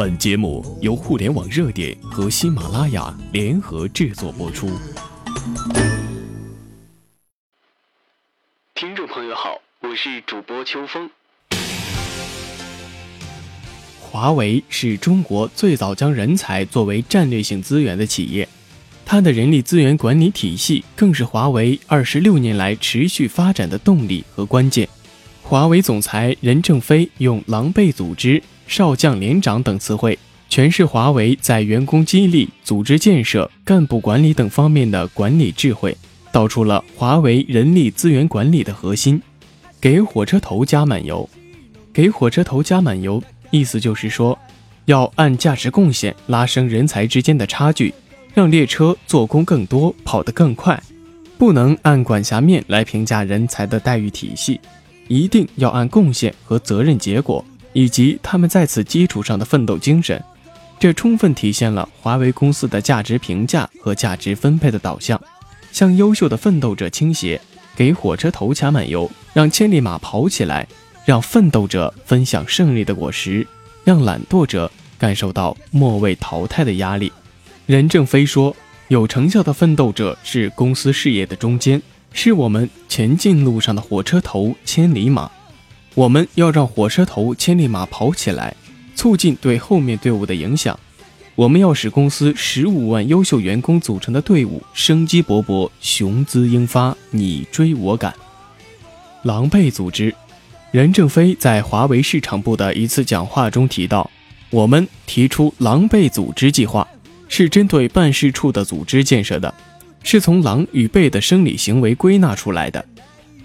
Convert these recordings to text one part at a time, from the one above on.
本节目由互联网热点和喜马拉雅联合制作播出。听众朋友好，我是主播秋风。华为是中国最早将人才作为战略性资源的企业，它的人力资源管理体系更是华为二十六年来持续发展的动力和关键。华为总裁任正非用“狼狈组织”“少将连长”等词汇诠释华为在员工激励、组织建设、干部管理等方面的管理智慧，道出了华为人力资源管理的核心。给火车头加满油，给火车头加满油，意思就是说，要按价值贡献拉升人才之间的差距，让列车做工更多、跑得更快，不能按管辖面来评价人才的待遇体系。一定要按贡献和责任结果，以及他们在此基础上的奋斗精神，这充分体现了华为公司的价值评价和价值分配的导向，向优秀的奋斗者倾斜，给火车头加满油，让千里马跑起来，让奋斗者分享胜利的果实，让懒惰者感受到末位淘汰的压力。任正非说：“有成效的奋斗者是公司事业的中间。”是我们前进路上的火车头千里马，我们要让火车头千里马跑起来，促进对后面队伍的影响。我们要使公司十五万优秀员工组成的队伍生机勃勃、雄姿英发、你追我赶。狼狈组织，任正非在华为市场部的一次讲话中提到，我们提出狼狈组织计划，是针对办事处的组织建设的。是从狼与狈的生理行为归纳出来的。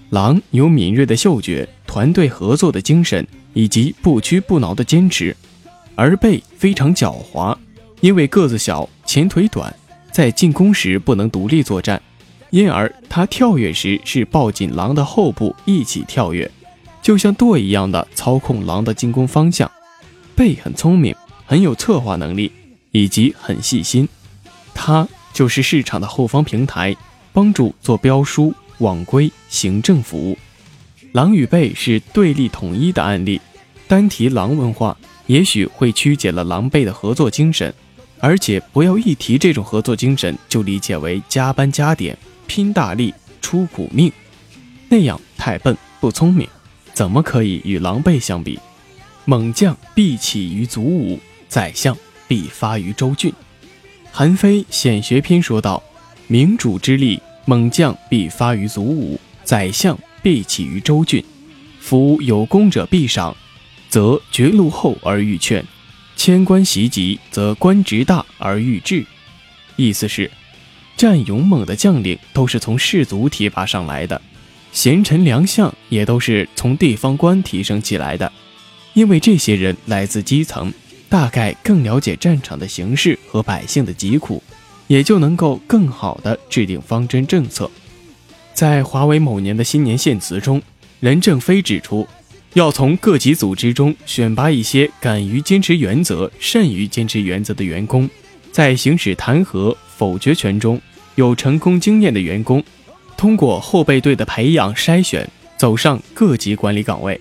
狼有敏锐的嗅觉、团队合作的精神以及不屈不挠的坚持，而狈非常狡猾，因为个子小、前腿短，在进攻时不能独立作战，因而它跳跃时是抱紧狼的后部一起跳跃，就像舵一样的操控狼的进攻方向。狈很聪明，很有策划能力，以及很细心，它。就是市场的后方平台，帮助做标书、网规、行政服务。狼与狈是对立统一的案例，单提狼文化，也许会曲解了狼狈的合作精神。而且不要一提这种合作精神就理解为加班加点、拼大力、出苦命，那样太笨不聪明，怎么可以与狼狈相比？猛将必起于卒武，宰相必发于州郡。韩非显学篇说道：“明主之力，猛将必发于祖武，宰相必起于州郡。夫有功者必赏，则绝路后而欲劝；迁官袭击，则官职大而欲治。”意思是，战勇猛的将领都是从士族提拔上来的，贤臣良相也都是从地方官提升起来的，因为这些人来自基层。大概更了解战场的形势和百姓的疾苦，也就能够更好地制定方针政策。在华为某年的新年献词中，任正非指出，要从各级组织中选拔一些敢于坚持原则、善于坚持原则的员工，在行使弹劾、否决权中有成功经验的员工，通过后备队的培养筛选，走上各级管理岗位。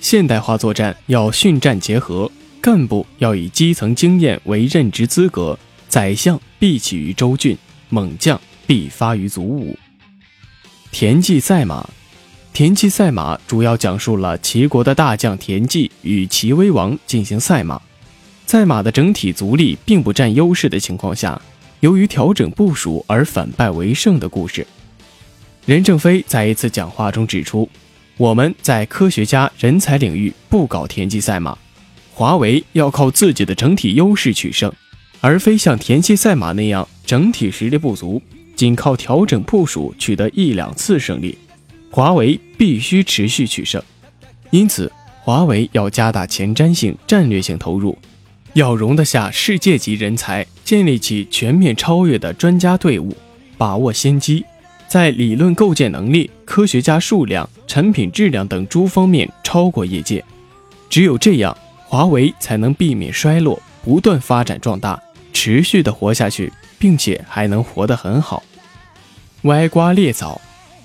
现代化作战要训战结合。干部要以基层经验为任职资格，宰相必起于州郡，猛将必发于卒伍。田忌赛马，田忌赛马主要讲述了齐国的大将田忌与齐威王进行赛马，在马的整体足力并不占优势的情况下，由于调整部署而反败为胜的故事。任正非在一次讲话中指出，我们在科学家人才领域不搞田忌赛马。华为要靠自己的整体优势取胜，而非像田忌赛马那样整体实力不足，仅靠调整部署取得一两次胜利。华为必须持续取胜，因此华为要加大前瞻性、战略性投入，要容得下世界级人才，建立起全面超越的专家队伍，把握先机，在理论构建能力、科学家数量、产品质量等诸方面超过业界。只有这样。华为才能避免衰落，不断发展壮大，持续的活下去，并且还能活得很好。歪瓜裂枣，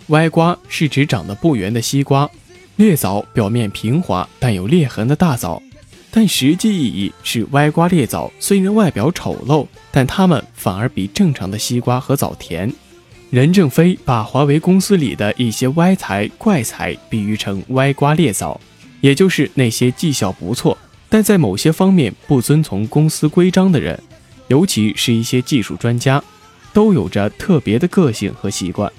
歪瓜是指长得不圆的西瓜，裂枣表面平滑但有裂痕的大枣。但实际意义是歪瓜裂枣虽然外表丑陋，但它们反而比正常的西瓜和枣甜。任正非把华为公司里的一些歪才怪才比喻成歪瓜裂枣，也就是那些绩效不错，但在某些方面不遵从公司规章的人，尤其是一些技术专家，都有着特别的个性和习惯。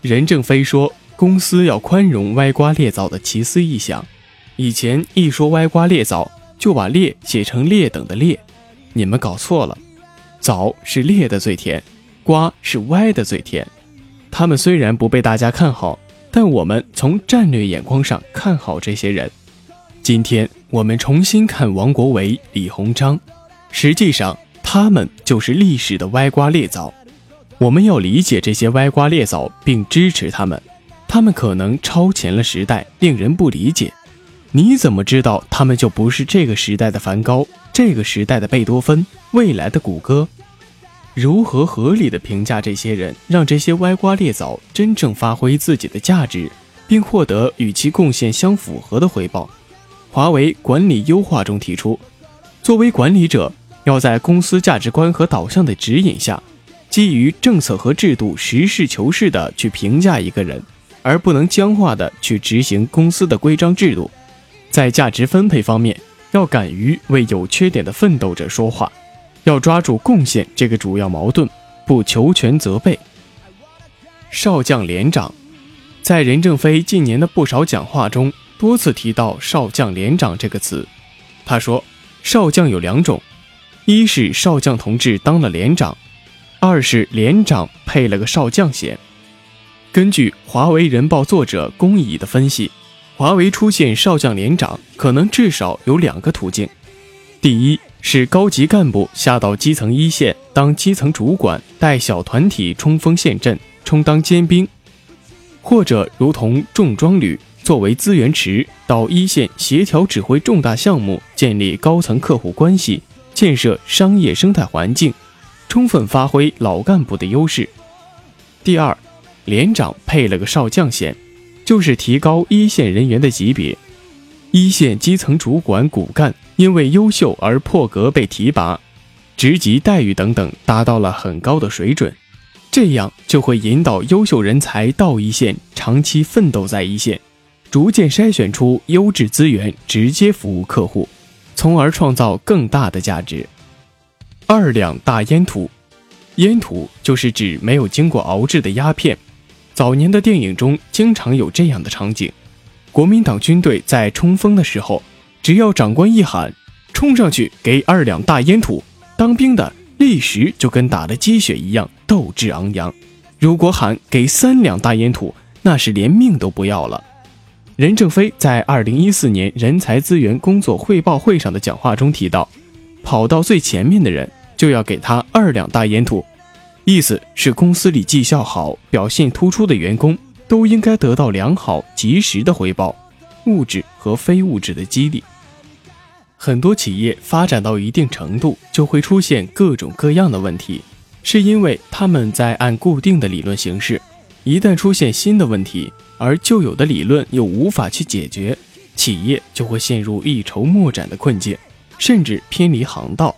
任正非说，公司要宽容歪瓜裂枣的奇思异想。以前一说歪瓜裂枣，就把裂写成劣等的劣，你们搞错了，枣是裂的最甜。瓜是歪的最甜，他们虽然不被大家看好，但我们从战略眼光上看好这些人。今天我们重新看王国维、李鸿章，实际上他们就是历史的歪瓜裂枣。我们要理解这些歪瓜裂枣，并支持他们。他们可能超前了时代，令人不理解。你怎么知道他们就不是这个时代的梵高，这个时代的贝多芬，未来的谷歌？如何合理的评价这些人，让这些歪瓜裂枣真正发挥自己的价值，并获得与其贡献相符合的回报？华为管理优化中提出，作为管理者，要在公司价值观和导向的指引下，基于政策和制度，实事求是的去评价一个人，而不能僵化的去执行公司的规章制度。在价值分配方面，要敢于为有缺点的奋斗者说话。要抓住贡献这个主要矛盾，不求全责备。少将连长，在任正非近年的不少讲话中，多次提到“少将连长”这个词。他说：“少将有两种，一是少将同志当了连长，二是连长配了个少将衔。”根据华为人报作者龚乙的分析，华为出现少将连长，可能至少有两个途径：第一，是高级干部下到基层一线当基层主管，带小团体冲锋陷阵，充当尖兵；或者如同重装旅作为资源池，到一线协调指挥重大项目，建立高层客户关系，建设商业生态环境，充分发挥老干部的优势。第二，连长配了个少将衔，就是提高一线人员的级别，一线基层主管骨干。因为优秀而破格被提拔，职级待遇等等达到了很高的水准，这样就会引导优秀人才到一线，长期奋斗在一线，逐渐筛选出优质资源，直接服务客户，从而创造更大的价值。二两大烟土，烟土就是指没有经过熬制的鸦片。早年的电影中经常有这样的场景：国民党军队在冲锋的时候。只要长官一喊，冲上去给二两大烟土，当兵的立时就跟打了鸡血一样，斗志昂扬。如果喊给三两大烟土，那是连命都不要了。任正非在二零一四年人才资源工作汇报会上的讲话中提到，跑到最前面的人就要给他二两大烟土，意思是公司里绩效好、表现突出的员工都应该得到良好及时的回报，物质和非物质的激励。很多企业发展到一定程度，就会出现各种各样的问题，是因为他们在按固定的理论行事，一旦出现新的问题，而旧有的理论又无法去解决，企业就会陷入一筹莫展的困境，甚至偏离航道。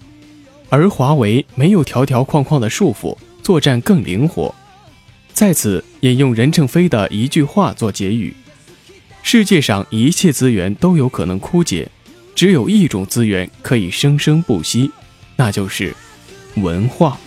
而华为没有条条框框的束缚，作战更灵活。在此引用任正非的一句话做结语：世界上一切资源都有可能枯竭。只有一种资源可以生生不息，那就是文化。